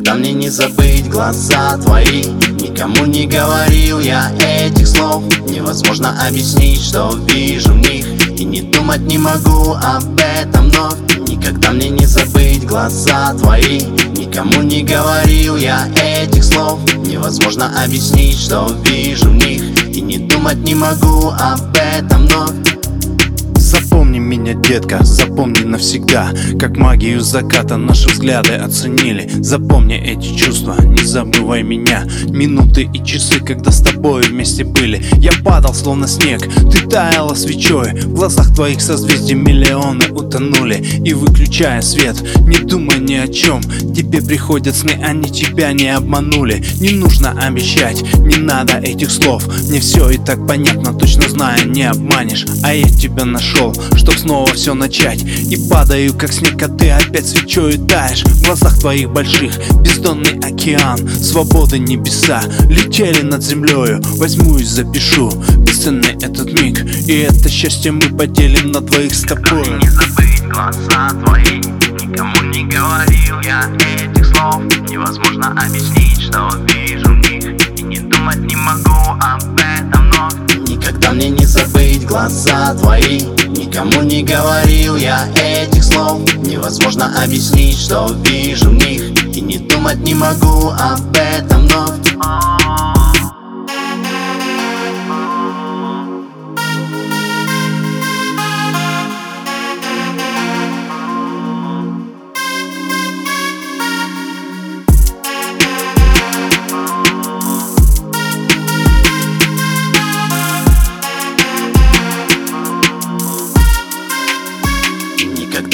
Никогда мне не забыть глаза твои. Никому не говорил я этих слов. Невозможно объяснить, что вижу в них. И не думать не могу об этом вновь. Никогда мне не забыть глаза твои. Никому не говорил я этих слов. Невозможно объяснить, что вижу в них. И не думать не могу об этом вновь меня, детка, запомни навсегда Как магию заката наши взгляды оценили. Запомни эти чувства, не забывай меня. Минуты и часы, когда с тобой вместе были. Я падал словно снег, ты таяла свечой. В глазах твоих созвездий миллионы утонули. И выключая свет, не думай ни о чем. Тебе приходят сны, они тебя не обманули. Не нужно обещать, не надо этих слов. Мне все и так понятно, точно знаю, не обманешь. А я тебя нашел чтоб снова все начать. И падаю, как снег, а ты опять свечой таешь. В глазах твоих больших бездонный океан. Свободы небеса летели над землею Возьму и запишу бесценный этот миг. И это счастье мы поделим на двоих с тобой. Не забыть глаза твои. Никому не говорил я этих слов. Невозможно объяснить, что вижу в них. И не думать не могу об этом вновь. Никогда мне не забыть глаза твои. Никому не говорил я этих слов. Невозможно объяснить, что вижу в них. И не думать не могу об этом вновь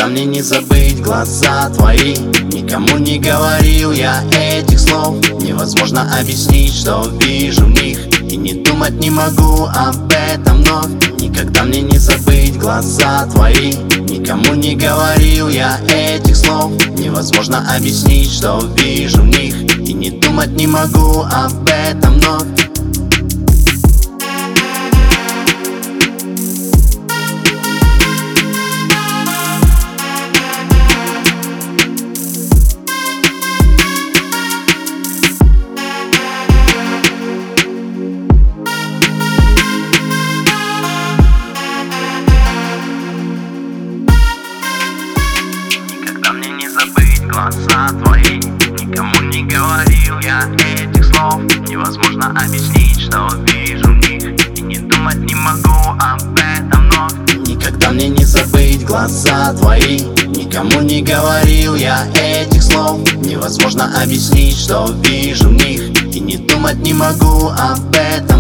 Никогда мне не забыть глаза твои. Никому не говорил я этих слов. Невозможно объяснить, что вижу в них. И не думать не могу об этом вновь. Никогда мне не забыть глаза твои. Никому не говорил я этих слов. Невозможно объяснить, что вижу в них. И не думать не могу об этом вновь глаза твои Никому не говорил я этих слов. Невозможно объяснить, что вижу в них. И не думать не могу об этом вновь Никогда мне не забыть глаза твои. Никому не говорил я этих слов. Невозможно объяснить, что вижу в них. И не думать не могу об этом